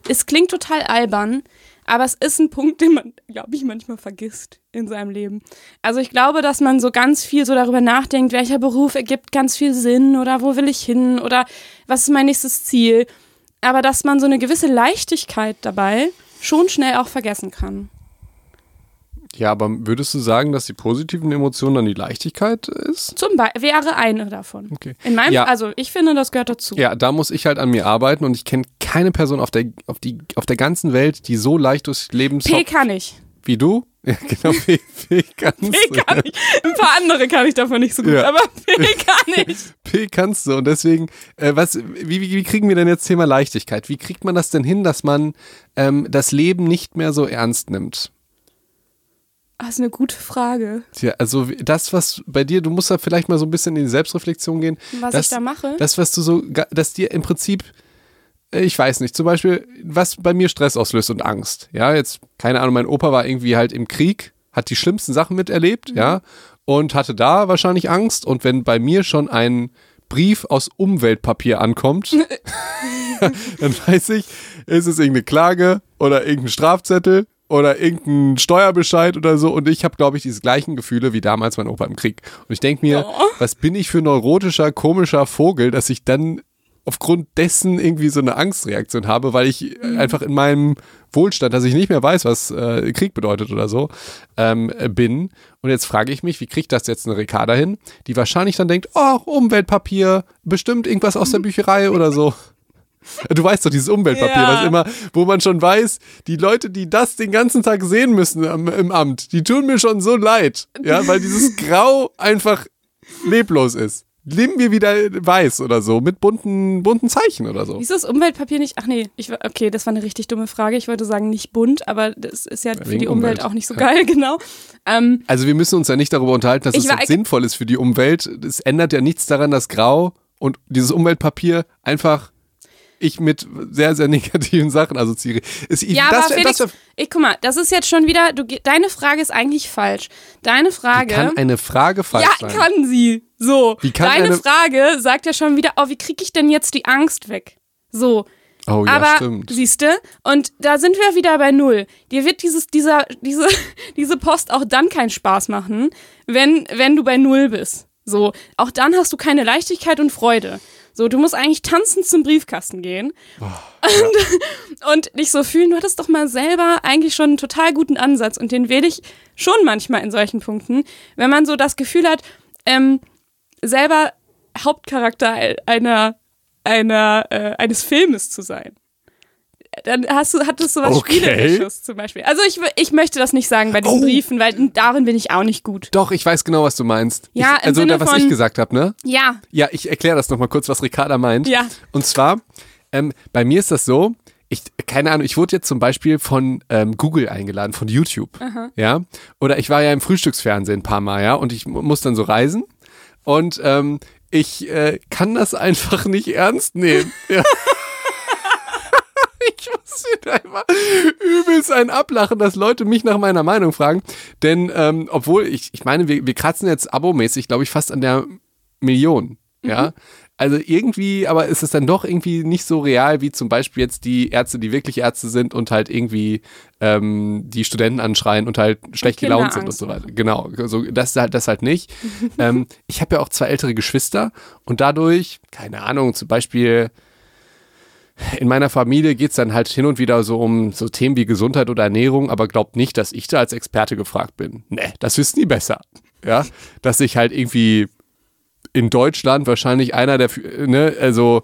es klingt total albern, aber es ist ein Punkt, den man, glaube ich, manchmal vergisst in seinem Leben. Also ich glaube, dass man so ganz viel so darüber nachdenkt, welcher Beruf ergibt ganz viel Sinn oder wo will ich hin oder was ist mein nächstes Ziel. Aber dass man so eine gewisse Leichtigkeit dabei schon schnell auch vergessen kann. Ja, aber würdest du sagen, dass die positiven Emotionen dann die Leichtigkeit ist? Zum Beispiel wäre eine davon. Okay. In meinem, Ja. also ich finde, das gehört dazu. Ja, da muss ich halt an mir arbeiten und ich kenne keine Person auf der, auf, die, auf der ganzen Welt, die so leicht durchs Leben P kann ich. wie du. Ja, genau, P, P kannst P du. kann ich. Ein paar andere kann ich davon nicht so gut, Ja. aber P *laughs* kann ich. P kannst du. Und deswegen, äh, was, wie, wie, wie kriegen wir denn jetzt Thema Leichtigkeit? Wie kriegt man das denn hin, dass man ähm, das Leben nicht mehr so ernst nimmt? Das ist eine gute Frage, Tja, also das, was bei dir, du musst da vielleicht mal so ein bisschen in die Selbstreflexion gehen. was das, ich da mache. Das, was du so, dass dir im Prinzip, äh, ich weiß nicht, zum Beispiel, was bei mir Stress auslöst und Angst. Ja, jetzt, keine Ahnung, mein Opa war irgendwie halt im Krieg, hat die schlimmsten Sachen miterlebt, ja, und hatte da wahrscheinlich Angst. Und wenn bei mir schon ein Brief aus Umweltpapier ankommt, *laughs* *laughs* dann weiß ich, ist es irgendeine Klage oder irgendein Strafzettel oder irgendein Steuerbescheid oder so. Und ich habe, glaube ich, diese gleichen Gefühle wie damals mein Opa im Krieg. Und ich denke mir, Oh. was bin ich für ein neurotischer, komischer Vogel, dass ich dann aufgrund dessen irgendwie so eine Angstreaktion habe, weil ich Mhm. einfach in meinem Wohlstand, dass ich nicht mehr weiß, was äh, Krieg bedeutet oder so, ähm, äh, bin. Und jetzt frage ich mich, wie kriegt das jetzt eine Ricarda hin, die wahrscheinlich dann denkt, oh, Umweltpapier, bestimmt irgendwas aus der Bücherei oder so. Du weißt doch, dieses Umweltpapier, Ja. was immer, wo man schon weiß, die Leute, die das den ganzen Tag sehen müssen am, im Amt, die tun mir schon so leid. Ja, weil dieses *laughs* Grau einfach leblos ist. Nehmen wir wieder weiß oder so, mit bunten, bunten Zeichen oder so. Wieso ist Umweltpapier nicht? Ach nee, ich, okay, das war eine richtig dumme Frage. Ich wollte sagen, nicht bunt, aber das ist ja für wegen die Umwelt, Umwelt. auch nicht so geil, *laughs* genau. Ähm, Also wir müssen uns ja nicht darüber unterhalten, dass es jetzt sinnvoll ist für die Umwelt. Es ändert ja nichts daran, dass Grau und dieses Umweltpapier einfach ich mit sehr, sehr *laughs* negativen Sachen assoziiere. Ich, ja, das, aber Felix, das, ich, guck mal, das ist jetzt schon wieder, du, deine Frage ist eigentlich falsch. Deine Frage. kann eine Frage falsch ja, sein. kann sie. So. Wie kann Deine eine- Frage sagt ja schon wieder, oh, wie kriege ich denn jetzt die Angst weg? So. oh ja, Aber stimmt. siehste, und da sind wir wieder bei null. Dir wird dieses, dieser, *laughs* diese, diese Post auch dann keinen Spaß machen, wenn, wenn du bei null bist. So, auch dann hast du keine Leichtigkeit und Freude. So, du musst eigentlich tanzend zum Briefkasten gehen. Und, *laughs* und dich so fühlen, du hattest doch mal selber eigentlich schon einen total guten Ansatz. Und den wähle ich schon manchmal in solchen Punkten, wenn man so das Gefühl hat, ähm, selber Hauptcharakter einer, einer, äh, eines Filmes zu sein. Dann hast du, hattest du was Okay. Spielerisches zum Beispiel. Also ich, ich möchte das nicht sagen bei diesen Oh. Briefen, weil darin bin ich auch nicht gut. Doch, ich weiß genau, was du meinst. Ja, ich, also da, was von- ich gesagt habe, ne? Ja, Ja, ich erkläre das nochmal kurz, was Ricarda meint. Ja. Und zwar, ähm, bei mir ist das so, ich, keine Ahnung, ich wurde jetzt zum Beispiel von ähm, Google eingeladen, von YouTube. Ja. Oder ich war ja im Frühstücksfernsehen ein paar Mal, ja, und ich mu- muss dann so reisen. Und ähm, ich äh, kann das *laughs* einfach nicht ernst nehmen. Ja. *laughs* Ich muss da immer übelst ein ablachen, dass Leute mich nach meiner Meinung fragen. Denn ähm, obwohl, ich, ich meine, wir, wir kratzen jetzt abomäßig, glaube ich, fast an der Million. Ja. Also irgendwie, aber ist es dann doch irgendwie nicht so real wie zum Beispiel jetzt die Ärzte, die wirklich Ärzte sind und halt irgendwie ähm, die Studenten anschreien und halt schlecht Kinder gelaunt sind und so weiter. Genau, so, das halt, das halt nicht. *laughs* ähm, ich habe ja auch zwei ältere Geschwister und dadurch, keine Ahnung, zum Beispiel in meiner Familie geht es dann halt hin und wieder so um so Themen wie Gesundheit oder Ernährung, aber glaubt nicht, dass ich da als Experte gefragt bin. Nee, das wissen die besser. Ja, dass ich halt irgendwie in Deutschland wahrscheinlich einer der, ne, also,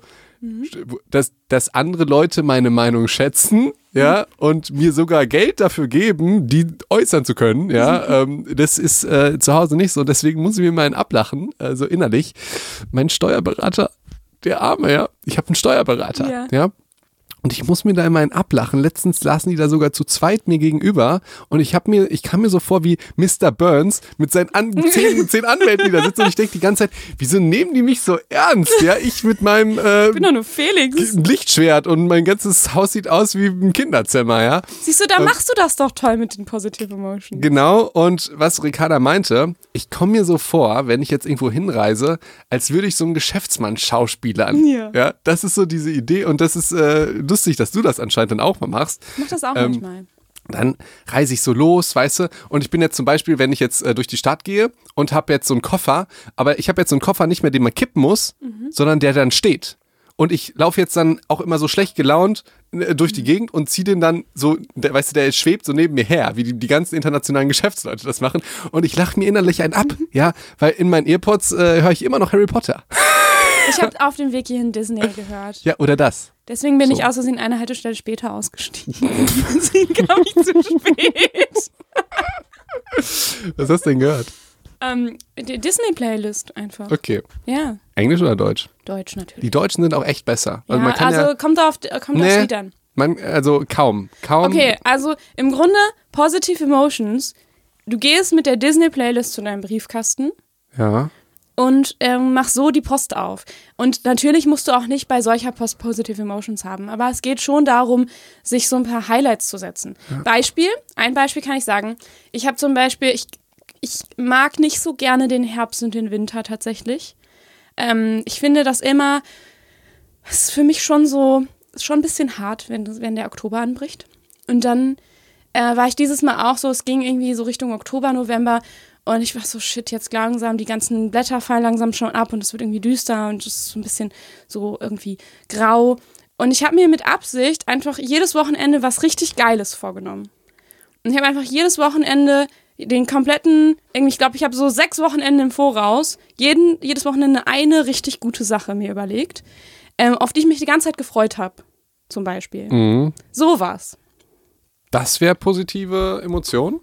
dass, dass andere Leute meine Meinung schätzen, ja, und mir sogar Geld dafür geben, die äußern zu können, ja, *laughs* ähm, das ist äh, zu Hause nicht so, deswegen muss ich mir mal einen ablachen, also innerlich. Mein Steuerberater, der Arme, ja, ich habe einen Steuerberater, Ja. ja, und ich muss mir da immer einen ablachen. Letztens lasen die da sogar zu zweit mir gegenüber und ich habe mir, ich kam mir so vor wie Mr. Burns mit seinen an, *laughs* zehn, zehn Anwälten, die da sitzen und ich denke die ganze Zeit, wieso nehmen die mich so ernst? Ja, ich mit meinem äh, ich bin doch nur Felix. Lichtschwert und mein ganzes Haus sieht aus wie ein Kinderzimmer, ja. Siehst du, da machst du das doch toll mit den Positive Emotions. Genau, und was Ricarda meinte, ich komme mir so vor, wenn ich jetzt irgendwo hinreise, als würde ich so einen Geschäftsmann schauspielern. Ja. ja. Das ist so diese Idee und das ist äh, lustig, dass du das anscheinend dann auch mal machst. Ich mach das auch Ähm, manchmal. Dann reise ich so los, weißt du, und ich bin jetzt zum Beispiel, wenn ich jetzt äh, durch die Stadt gehe und habe jetzt so einen Koffer, aber ich habe jetzt so einen Koffer nicht mehr, den man kippen muss, sondern der dann steht. Und ich laufe jetzt dann auch immer so schlecht gelaunt äh, durch die Gegend und ziehe den dann so, der, weißt du, der schwebt so neben mir her, wie die, die ganzen internationalen Geschäftsleute das machen. Und ich lache mir innerlich einen ab, *laughs* ja, weil in meinen Earpods äh, höre ich immer noch Harry Potter. Ich habe auf dem Weg hierhin Disney gehört. Ja, oder das. Deswegen bin So. ich aus Versehen eine Haltestelle später ausgestiegen. *laughs* Deswegen kam ich zu spät. Was hast du denn gehört? Ähm, die Disney-Playlist einfach. Okay. Ja, Englisch oder Deutsch? Deutsch natürlich. Die Deutschen sind auch echt besser. Also ja, man kann also ja, kommt auf kommt aufs Nee. Lied an. man, also kaum, kaum. Okay, also im Grunde Positive Emotions. Du gehst mit der Disney-Playlist zu deinem Briefkasten Ja. Und ähm, mach so die Post auf. Und natürlich musst du auch nicht bei solcher Post Positive Emotions haben, aber es geht schon darum, sich so ein paar Highlights zu setzen. Beispiel, ein Beispiel kann ich sagen. Ich habe zum Beispiel, ich, ich mag nicht so gerne den Herbst und den Winter tatsächlich. Ähm, ich finde das immer, es ist für mich schon so, ist schon ein bisschen hart, wenn, das- wenn der Oktober anbricht. Und dann äh, war ich dieses Mal auch so, es ging irgendwie so Richtung Oktober, November und ich war so, shit, jetzt langsam, die ganzen Blätter fallen langsam schon ab und es wird irgendwie düster und es ist so ein bisschen so irgendwie grau. Und ich habe mir mit Absicht einfach jedes Wochenende was richtig Geiles vorgenommen. Und ich habe einfach jedes Wochenende den kompletten, irgendwie, ich glaube, ich habe so sechs Wochenende im Voraus, jeden, jedes Wochenende eine richtig gute Sache mir überlegt, ähm, auf die ich mich die ganze Zeit gefreut habe. Zum Beispiel. Mhm. Sowas. Das wäre positive Emotion.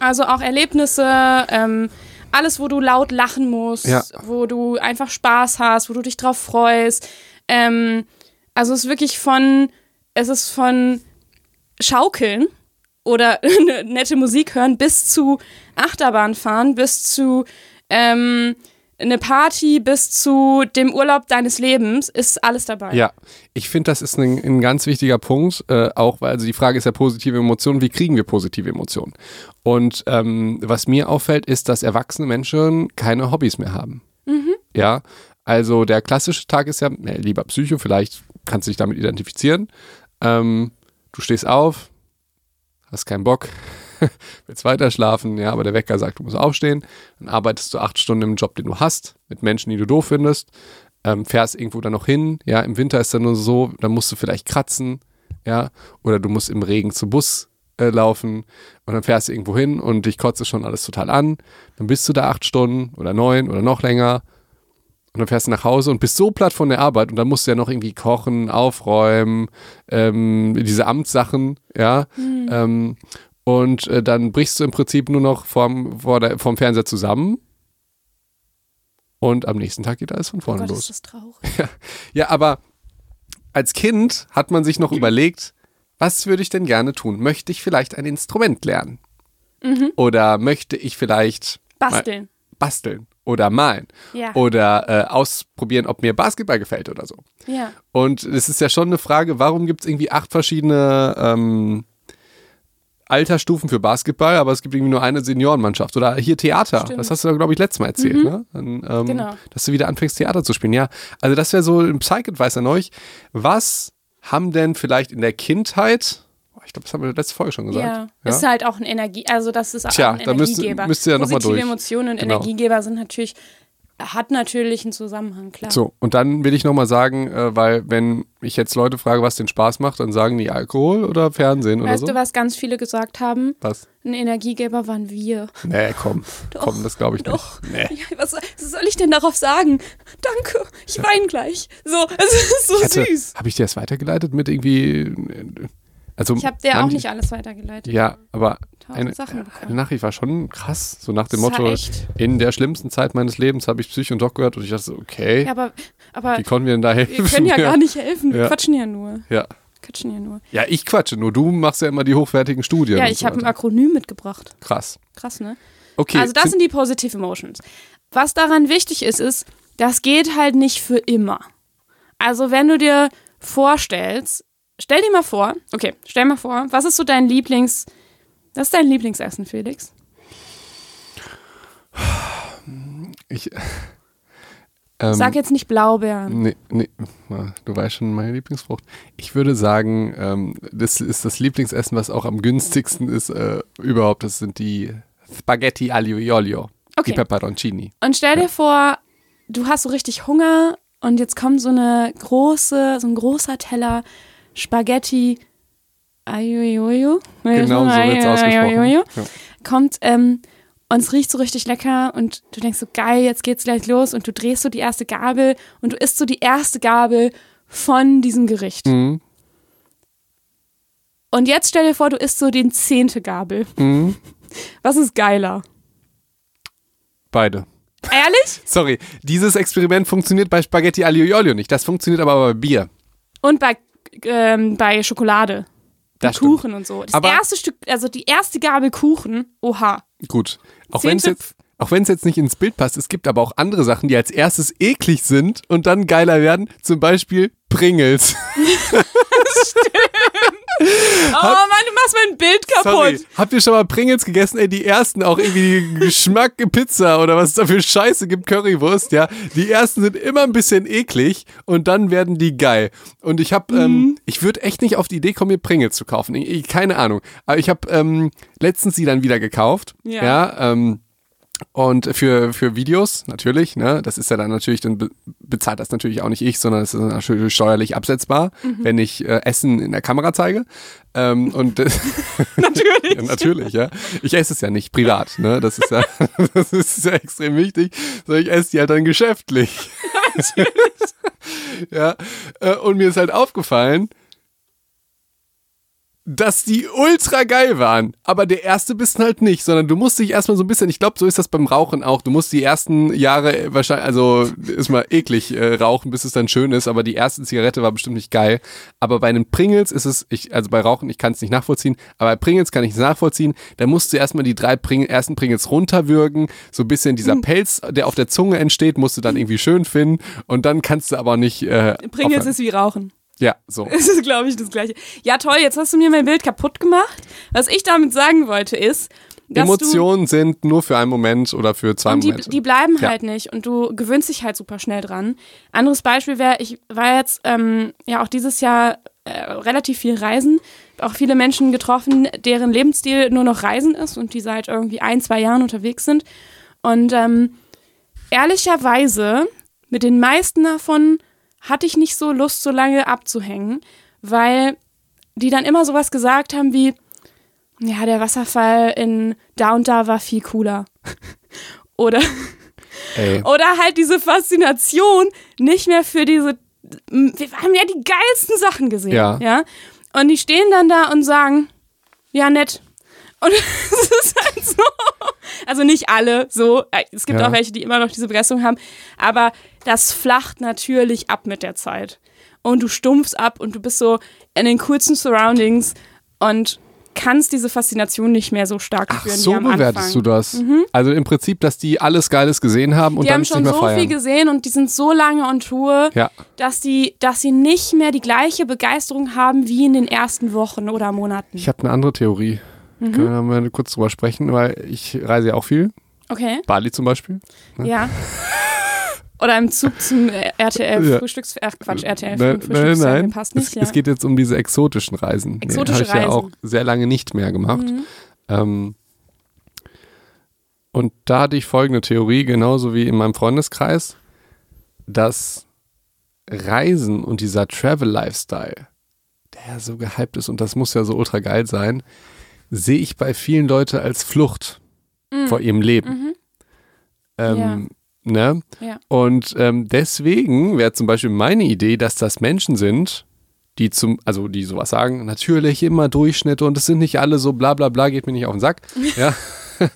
Also auch Erlebnisse, ähm, alles, wo du laut lachen musst, Ja. wo du einfach Spaß hast, wo du dich drauf freust. Ähm, also es ist wirklich von, es ist von Schaukeln oder *laughs* nette Musik hören bis zu Achterbahn fahren, bis zu ähm, eine Party, bis zu dem Urlaub deines Lebens, ist alles dabei. Ja, ich finde, das ist ein, ein ganz wichtiger Punkt, äh, auch weil also die Frage ist ja positive Emotionen, wie kriegen wir positive Emotionen? Und ähm, was mir auffällt, ist, dass erwachsene Menschen keine Hobbys mehr haben. Ja, also der klassische Tag ist ja, äh, lieber Psycho, vielleicht kannst du dich damit identifizieren. Ähm, du stehst auf, hast keinen Bock, *laughs* willst weiter schlafen, ja, aber der Wecker sagt, du musst aufstehen, dann arbeitest du acht Stunden im Job, den du hast, mit Menschen, die du doof findest, ähm, fährst irgendwo dann noch hin, ja, im Winter ist dann nur so, dann musst du vielleicht kratzen, ja, oder du musst im Regen zum Bus äh, laufen und dann fährst du irgendwo hin und dich kotzt es schon alles total an, dann bist du da acht Stunden oder neun oder noch länger und dann fährst du nach Hause und bist so platt von der Arbeit und dann musst du ja noch irgendwie kochen, aufräumen, ähm, diese Amtssachen, ja. Ähm, und äh, dann brichst du im Prinzip nur noch vom, vor der, vom Fernseher zusammen. Und am nächsten Tag geht alles von Oh vorne Gott, los. ist das traurig. *laughs* Ja, aber als Kind hat man sich noch überlegt, was würde ich denn gerne tun? Möchte ich vielleicht ein Instrument lernen? Oder möchte ich vielleicht Basteln. basteln oder malen? Ja. Oder äh, ausprobieren, ob mir Basketball gefällt oder so. Ja. Und es ist ja schon eine Frage, warum gibt es irgendwie acht verschiedene ähm, Altersstufen für Basketball, aber es gibt irgendwie nur eine Seniorenmannschaft. Oder hier Theater. Stimmt. Das hast du, glaube ich, letztes Mal erzählt, ne? Dann, ähm, Genau. Dass du wieder anfängst, Theater zu spielen. Ja, also das wäre so ein Psych-Advice an euch. Was haben denn vielleicht in der Kindheit, ich glaube, das haben wir in der letzten Folge schon gesagt. Ja. Ist halt auch ein Energie, also das ist auch Tja, ein da müsst- Energiegeber. müsst ihr ja noch mal Positive durch. Emotionen und Genau. Energiegeber sind natürlich, hat natürlich einen Zusammenhang, klar. So, und dann will ich nochmal sagen, äh, weil wenn ich jetzt Leute frage, was den Spaß macht, dann sagen die Alkohol oder Fernsehen oder weißt so. du, was ganz viele gesagt haben? Was? Ein Energiegeber waren wir. Nee, komm. komm, das glaube ich Doch. nicht. Nee. Ja, was, was soll ich denn darauf sagen? Danke, ich weine gleich. So, *laughs* es ist so hatte, süß. Habe ich dir das weitergeleitet mit irgendwie. Also Ich habe dir auch nicht alles weitergeleitet. Ja, aber eine, eine. Nachricht war schon krass. So nach dem Das Motto. In der schlimmsten Zeit meines Lebens habe ich Psych und Doc gehört und ich dachte so, okay, Ja, aber, aber wie konnten wir denn da helfen? wir können *laughs* ja gar nicht helfen. Wir Ja. quatschen ja nur. Ja. Quatschen ja nur. ja, ich quatsche, nur du machst ja immer die hochwertigen Studien. Ja, ich so habe ein. Akronym mitgebracht. Krass. Krass, ne? Okay, also das sind die Positive Emotions. Was daran wichtig ist, ist, das geht halt nicht für immer. Also wenn du dir vorstellst, stell dir mal vor, okay, stell mal vor, was ist so dein Lieblings, was ist dein Lieblingsessen, Felix? ich, ähm, Sag jetzt nicht Blaubeeren. Nee, nee, du weißt schon meine Lieblingsfrucht. Ich würde sagen, ähm, das ist das Lieblingsessen, was auch am günstigsten ist äh, überhaupt. Das sind die Spaghetti aglio e olio. Okay. Die Peperoncini. Und stell dir vor, du hast so richtig Hunger und jetzt kommt so eine große, so ein großer Teller Spaghetti Aioioio. Genau so wird's ausgesprochen. Ja. Kommt ähm, und es riecht so richtig lecker und du denkst so, geil, jetzt geht's gleich los und du drehst so die erste Gabel und du isst so die erste Gabel von diesem Gericht. Mhm. Und jetzt stell dir vor, du isst so den zehnte Gabel. Mhm. Was ist geiler? Beide. Ehrlich? *laughs* Sorry, dieses Experiment funktioniert bei Spaghetti aglio e olio nicht. Das funktioniert aber bei Bier. Und bei, ähm, bei Schokolade. Das Kuchen und so. Das Aber- erste Stück, also die erste Gabel Kuchen, oha. stimmt. Gut. Auch wenn es jetzt, auch wenn es jetzt nicht ins Bild passt, es gibt aber auch andere Sachen, die als erstes eklig sind und dann geiler werden. Zum Beispiel Pringles. *laughs* *laughs* Oh Mann, du machst mein Bild kaputt. Sorry. Habt ihr schon mal Pringles gegessen? Ey, die ersten auch irgendwie Geschmack Pizza oder was es da für Scheiße gibt, Currywurst, ja. Die ersten sind immer ein bisschen eklig und dann werden die geil. Und ich habe, ähm, Mhm. ich würde echt nicht auf die Idee kommen, mir Pringles zu kaufen. Ich, ich, keine Ahnung. Aber ich habe ähm, letztens sie dann wieder gekauft. Ja. ja ähm, und für, für Videos natürlich, ne? Das ist ja dann natürlich, dann be bezahlt das natürlich auch nicht ich, sondern es ist natürlich steuerlich absetzbar, Mhm. wenn ich äh, Essen in der Kamera zeige. Ähm, und *laughs* Natürlich. ja, natürlich, ja. Ich esse es ja nicht privat, ne? Das ist ja, *laughs* das ist ja extrem wichtig. Sondern ich esse die halt dann geschäftlich. *laughs* ja. äh, Und mir ist halt aufgefallen, dass die ultra geil waren. Aber der erste Bissen halt nicht, sondern du musst dich erstmal so ein bisschen, ich glaube, so ist das beim Rauchen auch. Du musst die ersten Jahre wahrscheinlich, also ist mal eklig äh, rauchen, bis es dann schön ist, aber die erste Zigarette war bestimmt nicht geil. Aber bei einem Pringles ist es, ich, also bei Rauchen, ich kann es nicht nachvollziehen, aber bei Pringles kann ich es nachvollziehen. Da musst du erstmal die drei Pring ersten Pringles runterwürgen, so ein bisschen dieser Pelz, der auf der Zunge entsteht, musst du dann irgendwie schön finden und dann kannst du aber nicht. Äh, Pringles aufhören. ist wie Rauchen. Ja, so. *laughs* Das ist, glaube ich, das Gleiche. Ja, toll, jetzt hast du mir mein Bild kaputt gemacht. Was ich damit sagen wollte, ist, dass Emotionen sind nur für einen Moment oder für zwei. Und die, Momente. die bleiben Ja. halt nicht und du gewöhnst dich halt super schnell dran. Anderes Beispiel wäre, ich war jetzt ähm, ja auch dieses Jahr äh, relativ viel reisen, auch viele Menschen getroffen, deren Lebensstil nur noch Reisen ist und die seit irgendwie ein, zwei Jahren unterwegs sind. Und ähm, ehrlicherweise, mit den meisten davon hatte ich nicht so Lust, so lange abzuhängen, weil die dann immer sowas gesagt haben wie, ja, der Wasserfall in da und da war viel cooler. *laughs* Oder, Ey. oder halt diese Faszination nicht mehr für diese, wir haben ja die geilsten Sachen gesehen. Ja. ja? Und die stehen dann da und sagen, ja, nett. Und *laughs* es ist halt so. Also nicht alle so. Es gibt Ja. auch welche, die immer noch diese Begeisterung haben. Aber das flacht natürlich ab mit der Zeit. Und du stumpfst ab und du bist so in den coolsten Surroundings und kannst diese Faszination nicht mehr so stark Ach, spüren so bewertest. Mhm. du das. Also im Prinzip, dass die alles Geiles gesehen haben und Die dann haben es nicht schon mehr so feiern. viel gesehen und die sind so lange on Tour, Ja. dass, die, dass sie nicht mehr die gleiche Begeisterung haben wie in den ersten Wochen oder Monaten. Ich habe eine andere Theorie. Mhm. Können wir mal kurz drüber sprechen, weil ich reise ja auch viel. Okay, Bali zum Beispiel. ja. *laughs* Oder im Zug zum äh, RTL Ja. Frühstücks... Ach Quatsch, RTL Nein, nein, Frühstücksfernsehen nein. passt nicht, es, ja. es geht jetzt um diese exotischen Reisen. Exotische Habe ich ja auch Reisen. sehr lange nicht mehr gemacht. Mhm. Ähm, und da hatte ich folgende Theorie, genauso wie in meinem Freundeskreis, dass Reisen und dieser Travel-Lifestyle, der ja so gehypt ist und das muss ja so ultra geil sein, sehe ich bei vielen Leuten als Flucht vor ihrem Leben. Ähm, ne? Ja. Und ähm, deswegen wäre zum Beispiel meine Idee, dass das Menschen sind, die zum, also die sowas sagen, natürlich immer Durchschnitte und es sind nicht alle so bla bla bla, geht mir nicht auf den Sack. *laughs* ja. *laughs*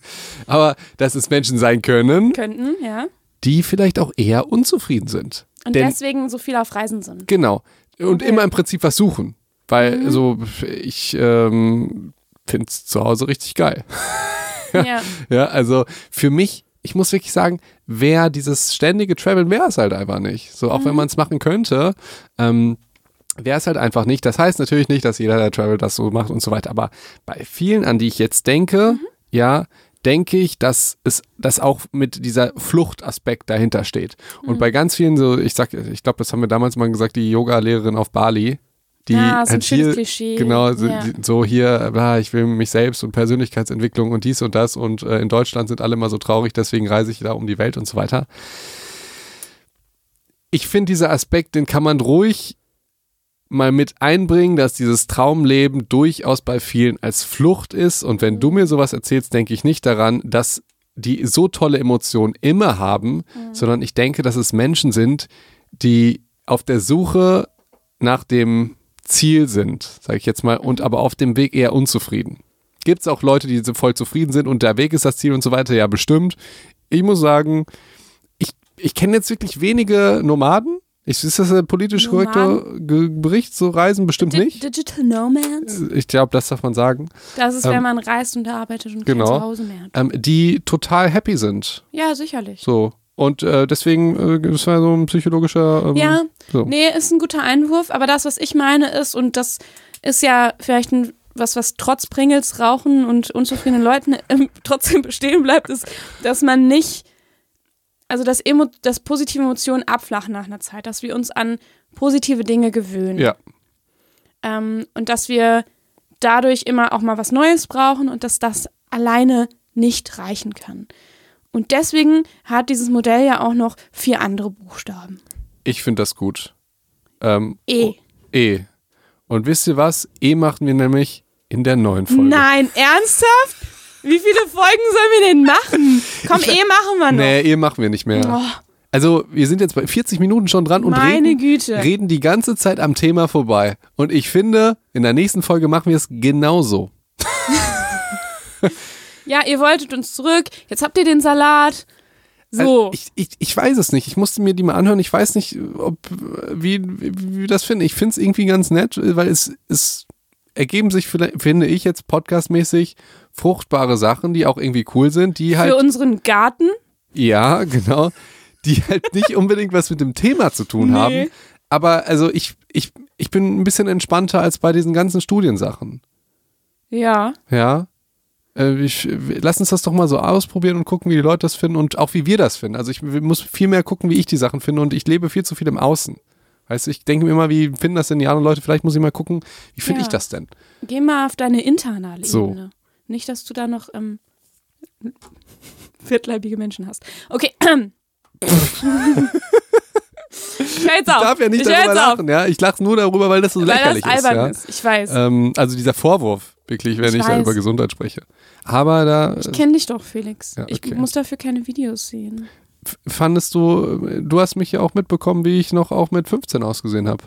Aber dass es Menschen sein können, Könnten, ja. die vielleicht auch eher unzufrieden sind. Und Denn- deswegen so viel auf Reisen sind. Genau. Und Okay. immer im Prinzip was suchen. Weil Mhm. so, ich ähm, finde es zu Hause richtig geil. *laughs* ja. Ja, also für mich, ich muss wirklich sagen, wer dieses ständige Traveln wäre es halt einfach nicht. So, auch wenn man es machen könnte, ähm, wäre es halt einfach nicht. Das heißt natürlich nicht, dass jeder, der Travel das so macht und so weiter. Aber bei vielen, an die ich jetzt denke, ja, denke ich, dass es dass auch mit dieser Fluchtaspekt dahinter steht. Und bei ganz vielen so, ich sag, ich glaube, das haben wir damals mal gesagt, die Yoga-Lehrerin auf Bali, die Ah, so ein halt hier, Klischee. genau, so, Ja. so hier, ah, ich will mich selbst und Persönlichkeitsentwicklung und dies und das und äh, in Deutschland sind alle immer so traurig, deswegen reise ich da um die Welt und so weiter. Ich finde, dieser Aspekt, den kann man ruhig mal mit einbringen, dass dieses Traumleben durchaus bei vielen als Flucht ist. Und wenn du mir sowas erzählst, denke ich nicht daran, dass die so tolle Emotionen immer haben, sondern ich denke, dass es Menschen sind, die auf der Suche nach dem Ziel sind, sage ich jetzt mal, und aber auf dem Weg eher unzufrieden. Gibt es auch Leute, die voll zufrieden sind und der Weg ist das Ziel und so weiter? Ja, bestimmt. Ich muss sagen, ich, ich kenne jetzt wirklich wenige Nomaden. Ich, ist das ein politisch korrekter Bericht? So Reisen bestimmt Di nicht. Digital Nomads? Ich glaube, das darf man sagen. Das ist, Ähm, wenn man reist und arbeitet und genau. kein Zuhause mehr hat. Ähm, die total happy sind. Ja, sicherlich. So. Und äh, deswegen, äh, das war so ein psychologischer. Ähm, Ja, so. nee, ist ein guter Einwurf, aber das, was ich meine, ist, und das ist ja vielleicht ein, was, was trotz Pringles, Rauchen und unzufriedenen Leuten *laughs* ähm, trotzdem bestehen bleibt, ist, dass man nicht, also dass, Emo dass positive Emotionen abflachen nach einer Zeit, dass wir uns an positive Dinge gewöhnen. Ja. Ähm, und dass wir dadurch immer auch mal was Neues brauchen und dass das alleine nicht reichen kann. Und deswegen hat dieses Modell ja auch noch vier andere Buchstaben. Ich finde das gut. Ähm, E. E. Und wisst ihr was? E machen wir nämlich in der neuen Folge. Nein, ernsthaft? Wie viele Folgen sollen wir denn machen? Komm, Ich- E machen wir noch. Nee, E machen wir nicht mehr. Oh, Also, wir sind jetzt bei 40 Minuten schon dran und reden, reden die ganze Zeit am Thema vorbei. Und ich finde, in der nächsten Folge machen wir es genauso. *laughs* Ja, ihr wolltet uns zurück. Jetzt habt ihr den Salat. So. Also ich, ich, ich weiß es nicht. Ich musste mir die mal anhören. Ich weiß nicht, ob wie, wie, wie wir das finden. Ich finde es irgendwie ganz nett, weil es, es ergeben sich, vielleicht- finde ich jetzt podcastmäßig, fruchtbare Sachen, die auch irgendwie cool sind, die halt, Für unseren Garten. ja, genau, die halt *laughs* nicht unbedingt was mit dem Thema zu tun Nee. haben. Aber also ich, ich, ich bin ein bisschen entspannter als bei diesen ganzen Studiensachen. Ja. Ja. Äh, Ich, lass uns das doch mal so ausprobieren und gucken, wie die Leute das finden und auch wie wir das finden. Also ich muss viel mehr gucken, wie ich die Sachen finde und ich lebe viel zu viel im Außen. Weißt du, ich denke mir immer, wie finden das denn die anderen Leute? Vielleicht muss ich mal gucken, wie finde Ja. ich das denn? Geh mal auf deine internale So. Ebene. Nicht, dass du da noch ähm, viertleibige Menschen hast. Okay. ich. Ich darf ja nicht ich darüber jetzt auf. lachen, ja. Ich lache nur darüber, weil das so Weil das lächerlich ist. albern Ja? ist. Ich weiß. Ähm, also dieser Vorwurf, wirklich, wenn Ich ich, da über Gesundheit spreche. Aber da ich kenne dich doch, Felix. Ja, okay. Ich muss dafür keine Videos sehen. f- fandest du, du hast mich ja auch mitbekommen, wie ich noch auch mit 15 ausgesehen habe.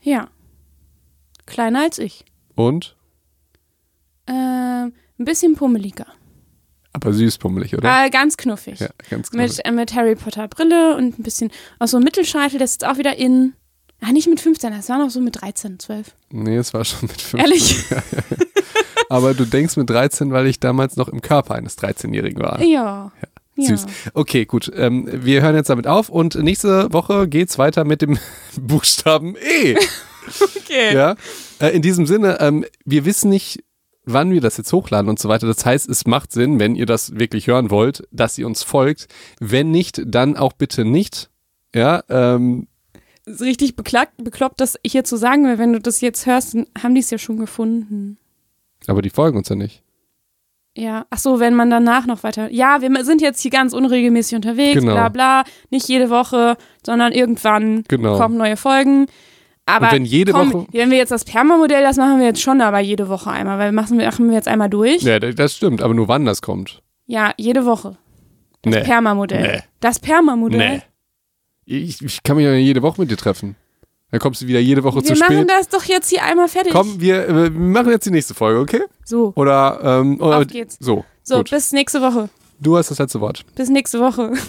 Ja. Kleiner als ich. Und? Ähm, ein bisschen pummeliger. Aber süß pummelig, oder? Äh, ganz knuffig. Ja, ganz genau. Mit, äh, mit Harry Potter Brille und ein bisschen aus so einem Mittelscheitel, das ist auch wieder in. Ah, nicht mit 15, das war noch so mit 13, 12. Nee, es war schon mit 15. Ehrlich? *laughs* Aber du denkst mit 13, weil ich damals noch im Körper eines 13-Jährigen war. Ja. ja. Süß. Okay, gut. Ähm, wir hören jetzt damit auf und nächste Woche geht's weiter mit dem *laughs* Buchstaben E. *laughs* Okay. Ja. Äh, in diesem Sinne, ähm, wir wissen nicht, wann wir das jetzt hochladen und so weiter. Das heißt, es macht Sinn, wenn ihr das wirklich hören wollt, dass ihr uns folgt. Wenn nicht, dann auch bitte nicht. Ja, ähm, richtig beklagt, bekloppt, das hier zu sagen, weil wenn du das jetzt hörst, dann haben die es ja schon gefunden. aber die folgen uns ja nicht. Ja, ach so, wenn man danach noch weiter. Ja, wir sind jetzt hier ganz unregelmäßig unterwegs, Genau. bla bla. Nicht jede Woche, sondern irgendwann Genau. kommen neue Folgen. Aber Und wenn jede komm, Woche- wenn wir jetzt das Perma-Modell, das machen wir jetzt schon, aber jede Woche einmal, weil machen wir, machen wir jetzt einmal durch. Ja, das stimmt, aber nur wann das kommt. Ja, jede Woche. Das Nee. Perma-Modell. Nee. Das Perma-Modell. Nee. Ich, ich kann mich ja jede Woche mit dir treffen. Dann kommst du wieder jede Woche Wir zu machen spät. das doch jetzt hier einmal fertig. Komm, wir, äh, wir machen jetzt die nächste Folge, okay? So, Oder, ähm, oder Auf geht's. so. so gut. bis nächste Woche. Du hast das letzte Wort. Bis nächste Woche. *laughs*